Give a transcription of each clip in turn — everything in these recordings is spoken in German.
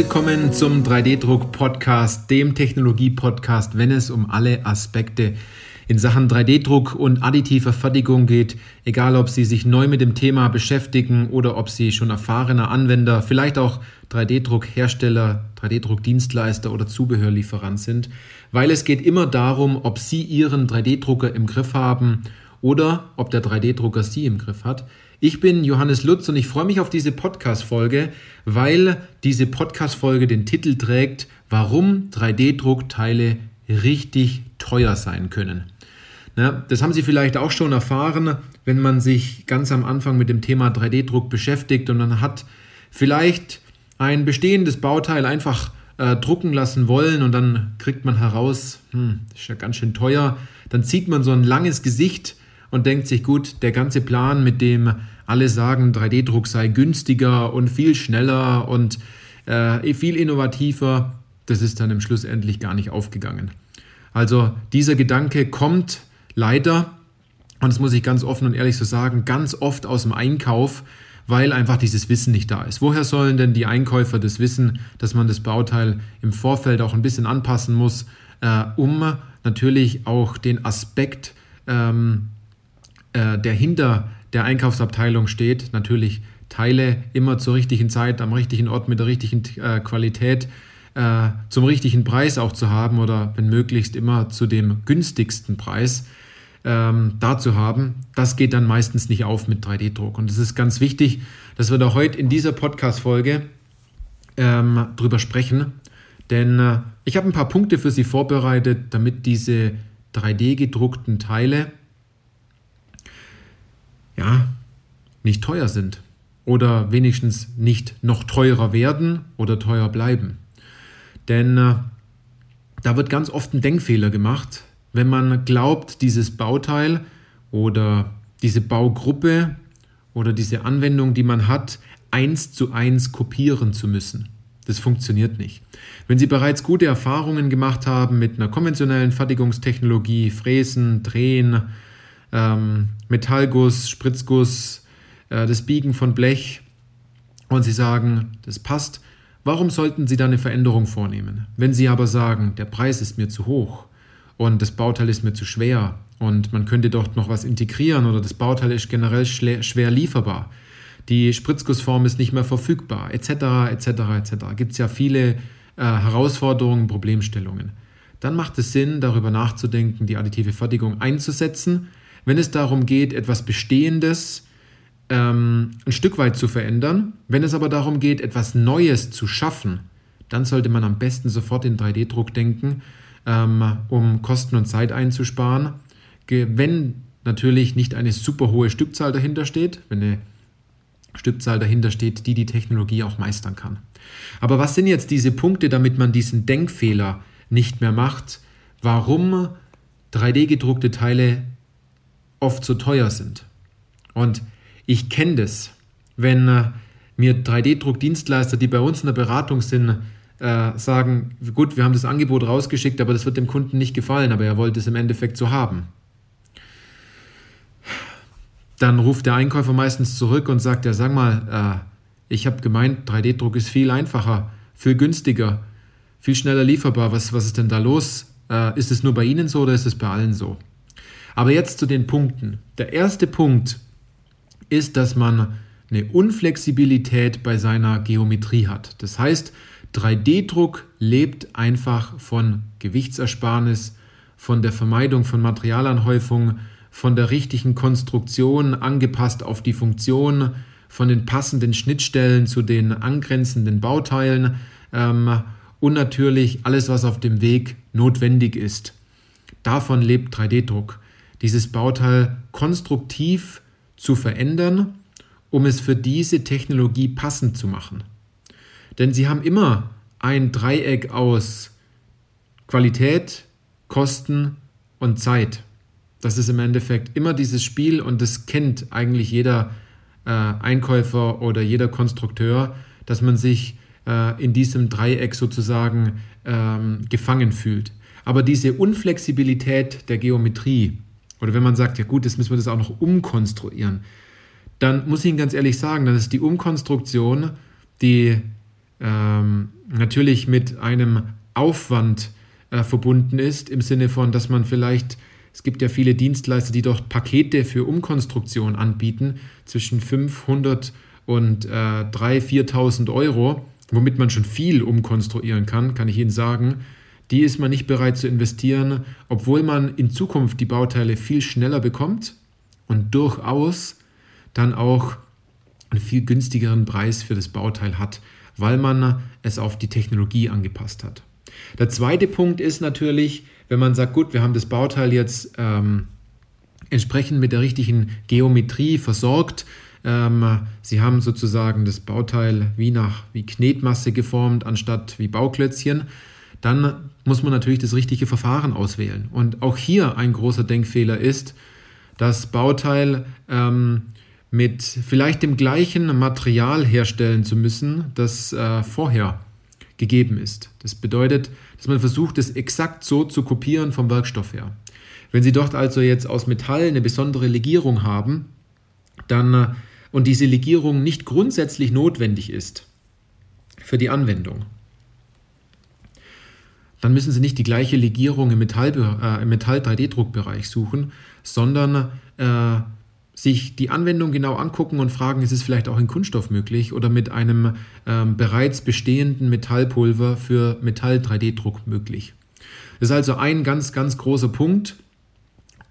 Willkommen zum 3D-Druck-Podcast, dem Technologie-Podcast, wenn es um alle Aspekte in Sachen 3D-Druck und additiver Fertigung geht. Egal, ob Sie sich neu mit dem Thema beschäftigen oder ob Sie schon erfahrener Anwender, vielleicht auch 3D-Druck-Hersteller, 3D-Druck-Dienstleister oder Zubehörlieferant sind. Weil es geht immer darum, ob Sie Ihren 3D-Drucker im Griff haben oder ob der 3D-Drucker Sie im Griff hat. Ich bin Johannes Lutz und ich freue mich auf diese Podcast-Folge, weil diese Podcast-Folge den Titel trägt, warum 3D-Druckteile richtig teuer sein können. Na, das haben Sie vielleicht auch schon erfahren, wenn man sich ganz am Anfang mit dem Thema 3D-Druck beschäftigt und man hat vielleicht ein bestehendes Bauteil einfach äh, drucken lassen wollen und dann kriegt man heraus, hm, ist ja ganz schön teuer. Dann zieht man so ein langes Gesicht und denkt sich, gut, der ganze Plan, mit dem alle sagen, 3D-Druck sei günstiger und viel schneller und äh, viel innovativer, das ist dann im Schluss endlich gar nicht aufgegangen. Also dieser Gedanke kommt leider, und das muss ich ganz offen und ehrlich so sagen, ganz oft aus dem Einkauf, weil einfach dieses Wissen nicht da ist. Woher sollen denn die Einkäufer das wissen, dass man das Bauteil im Vorfeld auch ein bisschen anpassen muss, äh, um natürlich auch den Aspekt ähm, äh, der hinter der Einkaufsabteilung steht, natürlich Teile immer zur richtigen Zeit, am richtigen Ort mit der richtigen äh, Qualität äh, zum richtigen Preis auch zu haben oder wenn möglichst immer zu dem günstigsten Preis ähm, da zu haben, das geht dann meistens nicht auf mit 3D-Druck. Und es ist ganz wichtig, dass wir da heute in dieser Podcast-Folge ähm, drüber sprechen, denn äh, ich habe ein paar Punkte für Sie vorbereitet, damit diese 3D-gedruckten Teile ja, nicht teuer sind oder wenigstens nicht noch teurer werden oder teuer bleiben. Denn äh, da wird ganz oft ein Denkfehler gemacht, wenn man glaubt, dieses Bauteil oder diese Baugruppe oder diese Anwendung, die man hat, eins zu eins kopieren zu müssen. Das funktioniert nicht. Wenn Sie bereits gute Erfahrungen gemacht haben mit einer konventionellen Fertigungstechnologie, Fräsen, Drehen, ähm, Metallguss, Spritzguss, äh, das Biegen von Blech und Sie sagen, das passt, warum sollten Sie da eine Veränderung vornehmen? Wenn Sie aber sagen, der Preis ist mir zu hoch und das Bauteil ist mir zu schwer und man könnte dort noch was integrieren oder das Bauteil ist generell schwer lieferbar, die Spritzgussform ist nicht mehr verfügbar, etc., etc., etc. Gibt es ja viele äh, Herausforderungen, Problemstellungen. Dann macht es Sinn, darüber nachzudenken, die additive Fertigung einzusetzen wenn es darum geht, etwas Bestehendes ähm, ein Stück weit zu verändern. Wenn es aber darum geht, etwas Neues zu schaffen, dann sollte man am besten sofort in 3D-Druck denken, ähm, um Kosten und Zeit einzusparen. Wenn natürlich nicht eine super hohe Stückzahl dahinter steht, wenn eine Stückzahl dahinter steht, die die Technologie auch meistern kann. Aber was sind jetzt diese Punkte, damit man diesen Denkfehler nicht mehr macht? Warum 3D-gedruckte Teile oft zu teuer sind. Und ich kenne das, wenn äh, mir 3D-Druckdienstleister, die bei uns in der Beratung sind, äh, sagen, gut, wir haben das Angebot rausgeschickt, aber das wird dem Kunden nicht gefallen, aber er wollte es im Endeffekt so haben. Dann ruft der Einkäufer meistens zurück und sagt, ja, sag mal, äh, ich habe gemeint, 3D-Druck ist viel einfacher, viel günstiger, viel schneller lieferbar. Was, was ist denn da los? Ist es nur bei Ihnen so oder ist es bei allen so? Aber jetzt zu den Punkten. Der erste Punkt ist, dass man eine Unflexibilität bei seiner Geometrie hat. Das heißt, 3D-Druck lebt einfach von Gewichtsersparnis, von der Vermeidung von Materialanhäufung, von der richtigen Konstruktion angepasst auf die Funktion, von den passenden Schnittstellen zu den angrenzenden Bauteilen ähm, und natürlich alles, was auf dem Weg notwendig ist. Davon lebt 3D-Druck dieses Bauteil konstruktiv zu verändern, um es für diese Technologie passend zu machen. Denn sie haben immer ein Dreieck aus Qualität, Kosten und Zeit. Das ist im Endeffekt immer dieses Spiel und das kennt eigentlich jeder äh, Einkäufer oder jeder Konstrukteur, dass man sich äh, in diesem Dreieck sozusagen ähm, gefangen fühlt. Aber diese Unflexibilität der Geometrie, oder wenn man sagt, ja gut, jetzt müssen wir das auch noch umkonstruieren, dann muss ich Ihnen ganz ehrlich sagen, dann ist die Umkonstruktion, die ähm, natürlich mit einem Aufwand äh, verbunden ist, im Sinne von, dass man vielleicht, es gibt ja viele Dienstleister, die dort Pakete für Umkonstruktion anbieten, zwischen 500 und äh, 3.000, 4.000 Euro, womit man schon viel umkonstruieren kann, kann ich Ihnen sagen. Die ist man nicht bereit zu investieren, obwohl man in Zukunft die Bauteile viel schneller bekommt und durchaus dann auch einen viel günstigeren Preis für das Bauteil hat, weil man es auf die Technologie angepasst hat. Der zweite Punkt ist natürlich, wenn man sagt, gut, wir haben das Bauteil jetzt ähm, entsprechend mit der richtigen Geometrie versorgt. Ähm, Sie haben sozusagen das Bauteil wie nach wie Knetmasse geformt, anstatt wie Bauklötzchen. Dann muss man natürlich das richtige Verfahren auswählen. Und auch hier ein großer Denkfehler ist, das Bauteil ähm, mit vielleicht dem gleichen Material herstellen zu müssen, das äh, vorher gegeben ist. Das bedeutet, dass man versucht, es exakt so zu kopieren vom Werkstoff her. Wenn Sie dort also jetzt aus Metall eine besondere Legierung haben, dann äh, und diese Legierung nicht grundsätzlich notwendig ist für die Anwendung, dann müssen Sie nicht die gleiche Legierung im Metall, äh, Metall 3D-Druckbereich suchen, sondern äh, sich die Anwendung genau angucken und fragen, ist es vielleicht auch in Kunststoff möglich oder mit einem ähm, bereits bestehenden Metallpulver für Metall-3D-Druck möglich. Das ist also ein ganz, ganz großer Punkt.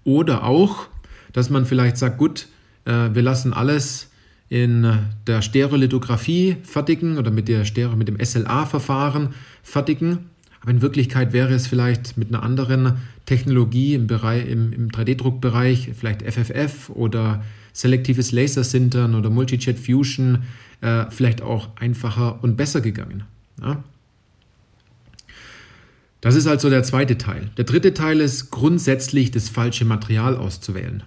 Oder auch, dass man vielleicht sagt, gut, äh, wir lassen alles in der Stereolithografie fertigen oder mit, der Stereo, mit dem SLA-Verfahren fertigen. Aber in Wirklichkeit wäre es vielleicht mit einer anderen Technologie im, im, im 3D-Druckbereich, vielleicht FFF oder selektives Lasersintern oder Multijet Fusion, äh, vielleicht auch einfacher und besser gegangen. Ja? Das ist also der zweite Teil. Der dritte Teil ist grundsätzlich das falsche Material auszuwählen.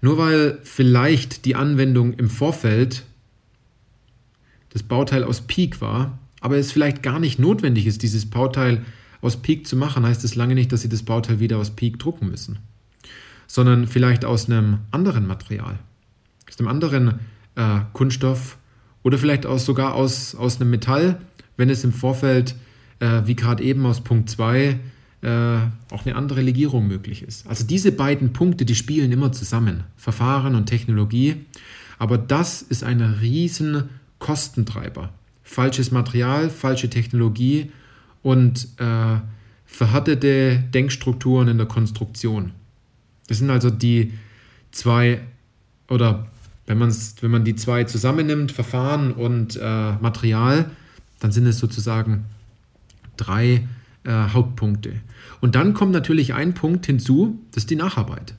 Nur weil vielleicht die Anwendung im Vorfeld das Bauteil aus Peak war, aber es vielleicht gar nicht notwendig ist, dieses Bauteil aus Peak zu machen, heißt es lange nicht, dass Sie das Bauteil wieder aus Peak drucken müssen, sondern vielleicht aus einem anderen Material, aus einem anderen äh, Kunststoff oder vielleicht auch sogar aus, aus einem Metall, wenn es im Vorfeld, äh, wie gerade eben aus Punkt 2, äh, auch eine andere Legierung möglich ist. Also diese beiden Punkte, die spielen immer zusammen, Verfahren und Technologie, aber das ist ein riesen Kostentreiber falsches Material, falsche Technologie und äh, verhärtete Denkstrukturen in der Konstruktion. Das sind also die zwei, oder wenn, man's, wenn man die zwei zusammennimmt, Verfahren und äh, Material, dann sind es sozusagen drei äh, Hauptpunkte. Und dann kommt natürlich ein Punkt hinzu, das ist die Nacharbeit.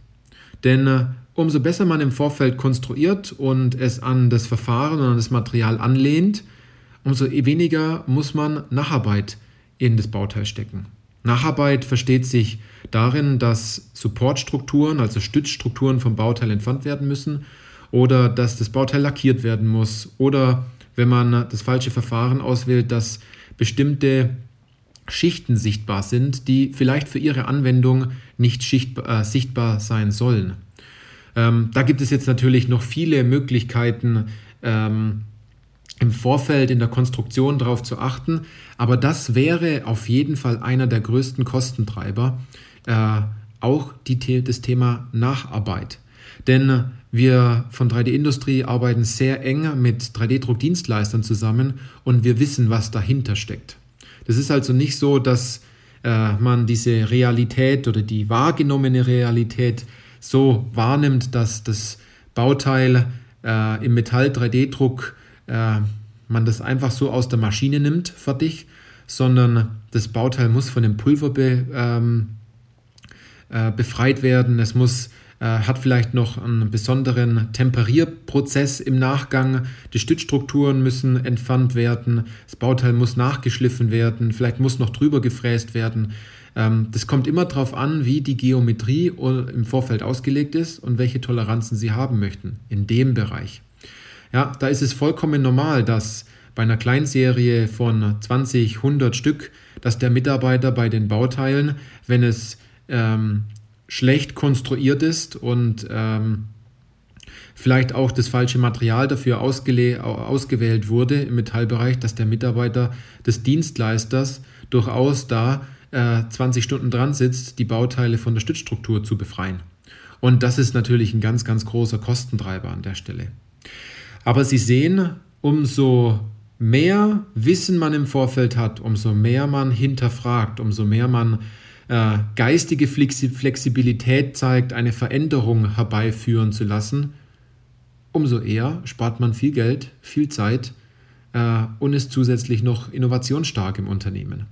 Denn äh, umso besser man im Vorfeld konstruiert und es an das Verfahren und an das Material anlehnt, umso weniger muss man Nacharbeit in das Bauteil stecken. Nacharbeit versteht sich darin, dass Supportstrukturen, also Stützstrukturen vom Bauteil entfernt werden müssen oder dass das Bauteil lackiert werden muss oder wenn man das falsche Verfahren auswählt, dass bestimmte Schichten sichtbar sind, die vielleicht für ihre Anwendung nicht sichtbar, äh, sichtbar sein sollen. Ähm, da gibt es jetzt natürlich noch viele Möglichkeiten, ähm, im Vorfeld in der Konstruktion darauf zu achten. Aber das wäre auf jeden Fall einer der größten Kostentreiber, äh, auch die, das Thema Nacharbeit. Denn wir von 3D-Industrie arbeiten sehr eng mit 3D-Druckdienstleistern zusammen und wir wissen, was dahinter steckt. Das ist also nicht so, dass äh, man diese Realität oder die wahrgenommene Realität so wahrnimmt, dass das Bauteil äh, im Metall-3D-Druck äh, man das einfach so aus der Maschine nimmt, fertig, sondern das Bauteil muss von dem Pulver be, ähm, äh, befreit werden. Es muss, äh, hat vielleicht noch einen besonderen Temperierprozess im Nachgang. Die Stützstrukturen müssen entfernt werden. Das Bauteil muss nachgeschliffen werden. Vielleicht muss noch drüber gefräst werden. Ähm, das kommt immer darauf an, wie die Geometrie im Vorfeld ausgelegt ist und welche Toleranzen Sie haben möchten in dem Bereich. Ja, da ist es vollkommen normal, dass bei einer Kleinserie von 20, 100 Stück, dass der Mitarbeiter bei den Bauteilen, wenn es ähm, schlecht konstruiert ist und ähm, vielleicht auch das falsche Material dafür ausgewählt wurde im Metallbereich, dass der Mitarbeiter des Dienstleisters durchaus da äh, 20 Stunden dran sitzt, die Bauteile von der Stützstruktur zu befreien. Und das ist natürlich ein ganz, ganz großer Kostentreiber an der Stelle. Aber Sie sehen, umso mehr Wissen man im Vorfeld hat, umso mehr man hinterfragt, umso mehr man äh, geistige Flexibilität zeigt, eine Veränderung herbeiführen zu lassen, umso eher spart man viel Geld, viel Zeit äh, und ist zusätzlich noch innovationsstark im Unternehmen.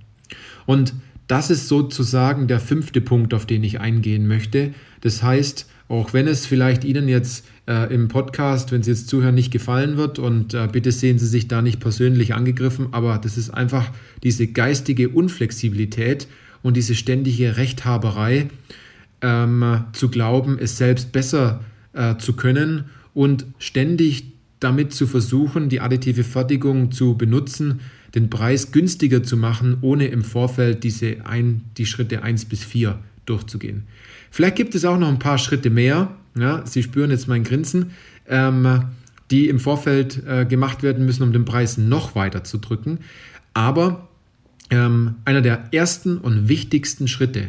Und das ist sozusagen der fünfte Punkt, auf den ich eingehen möchte. Das heißt, auch wenn es vielleicht Ihnen jetzt äh, im Podcast, wenn Sie jetzt zuhören, nicht gefallen wird und äh, bitte sehen Sie sich da nicht persönlich angegriffen, aber das ist einfach diese geistige Unflexibilität und diese ständige Rechthaberei, ähm, zu glauben, es selbst besser äh, zu können und ständig damit zu versuchen, die additive Fertigung zu benutzen, den Preis günstiger zu machen, ohne im Vorfeld diese ein, die Schritte 1 bis 4 durchzugehen. Vielleicht gibt es auch noch ein paar Schritte mehr, ja, Sie spüren jetzt mein Grinsen, ähm, die im Vorfeld äh, gemacht werden müssen, um den Preis noch weiter zu drücken. Aber ähm, einer der ersten und wichtigsten Schritte,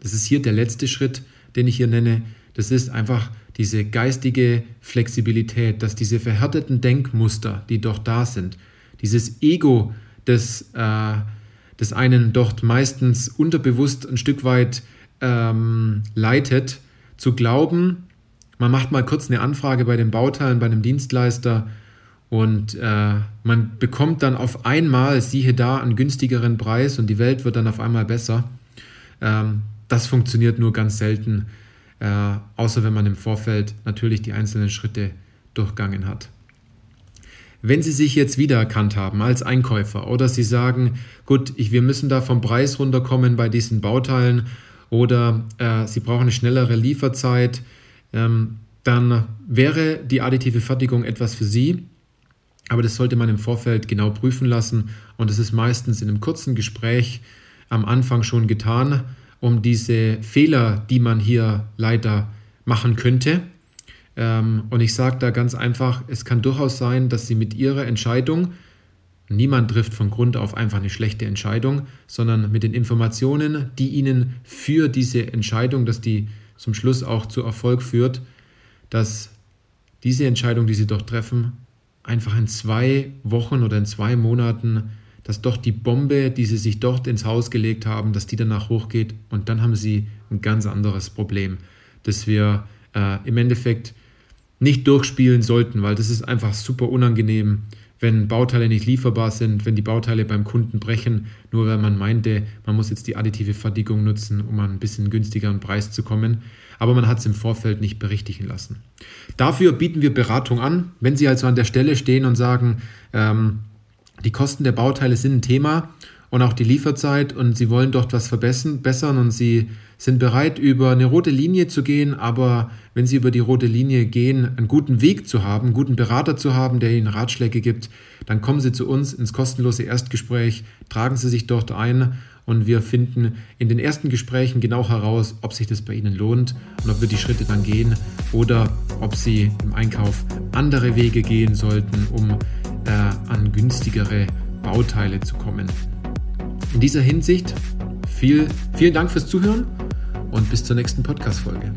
das ist hier der letzte Schritt, den ich hier nenne, das ist einfach diese geistige Flexibilität, dass diese verhärteten Denkmuster, die doch da sind, dieses Ego des, äh, des einen dort meistens unterbewusst ein Stück weit ähm, leitet, zu glauben, man macht mal kurz eine Anfrage bei den Bauteilen, bei einem Dienstleister und äh, man bekommt dann auf einmal, siehe da, einen günstigeren Preis und die Welt wird dann auf einmal besser. Ähm, das funktioniert nur ganz selten, äh, außer wenn man im Vorfeld natürlich die einzelnen Schritte durchgangen hat. Wenn Sie sich jetzt wiedererkannt haben als Einkäufer oder Sie sagen, gut, ich, wir müssen da vom Preis runterkommen bei diesen Bauteilen oder äh, Sie brauchen eine schnellere Lieferzeit, ähm, dann wäre die additive Fertigung etwas für Sie. Aber das sollte man im Vorfeld genau prüfen lassen und es ist meistens in einem kurzen Gespräch am Anfang schon getan, um diese Fehler, die man hier leider machen könnte, ähm, und ich sage da ganz einfach, es kann durchaus sein, dass Sie mit Ihrer Entscheidung, niemand trifft von Grund auf einfach eine schlechte Entscheidung, sondern mit den Informationen, die Ihnen für diese Entscheidung, dass die zum Schluss auch zu Erfolg führt, dass diese Entscheidung, die Sie doch treffen, einfach in zwei Wochen oder in zwei Monaten, dass doch die Bombe, die Sie sich dort ins Haus gelegt haben, dass die danach hochgeht und dann haben Sie ein ganz anderes Problem, dass wir äh, im Endeffekt nicht durchspielen sollten, weil das ist einfach super unangenehm, wenn Bauteile nicht lieferbar sind, wenn die Bauteile beim Kunden brechen, nur weil man meinte, man muss jetzt die additive Fertigung nutzen, um an einen bisschen günstigeren Preis zu kommen. Aber man hat es im Vorfeld nicht berichtigen lassen. Dafür bieten wir Beratung an. Wenn Sie also an der Stelle stehen und sagen, ähm, die Kosten der Bauteile sind ein Thema und auch die Lieferzeit und Sie wollen dort was verbessern und Sie sind bereit, über eine rote Linie zu gehen, aber wenn Sie über die rote Linie gehen, einen guten Weg zu haben, einen guten Berater zu haben, der Ihnen Ratschläge gibt, dann kommen Sie zu uns ins kostenlose Erstgespräch, tragen Sie sich dort ein und wir finden in den ersten Gesprächen genau heraus, ob sich das bei Ihnen lohnt und ob wir die Schritte dann gehen oder ob Sie im Einkauf andere Wege gehen sollten, um äh, an günstigere Bauteile zu kommen. In dieser Hinsicht viel, vielen Dank fürs Zuhören und bis zur nächsten Podcast-Folge.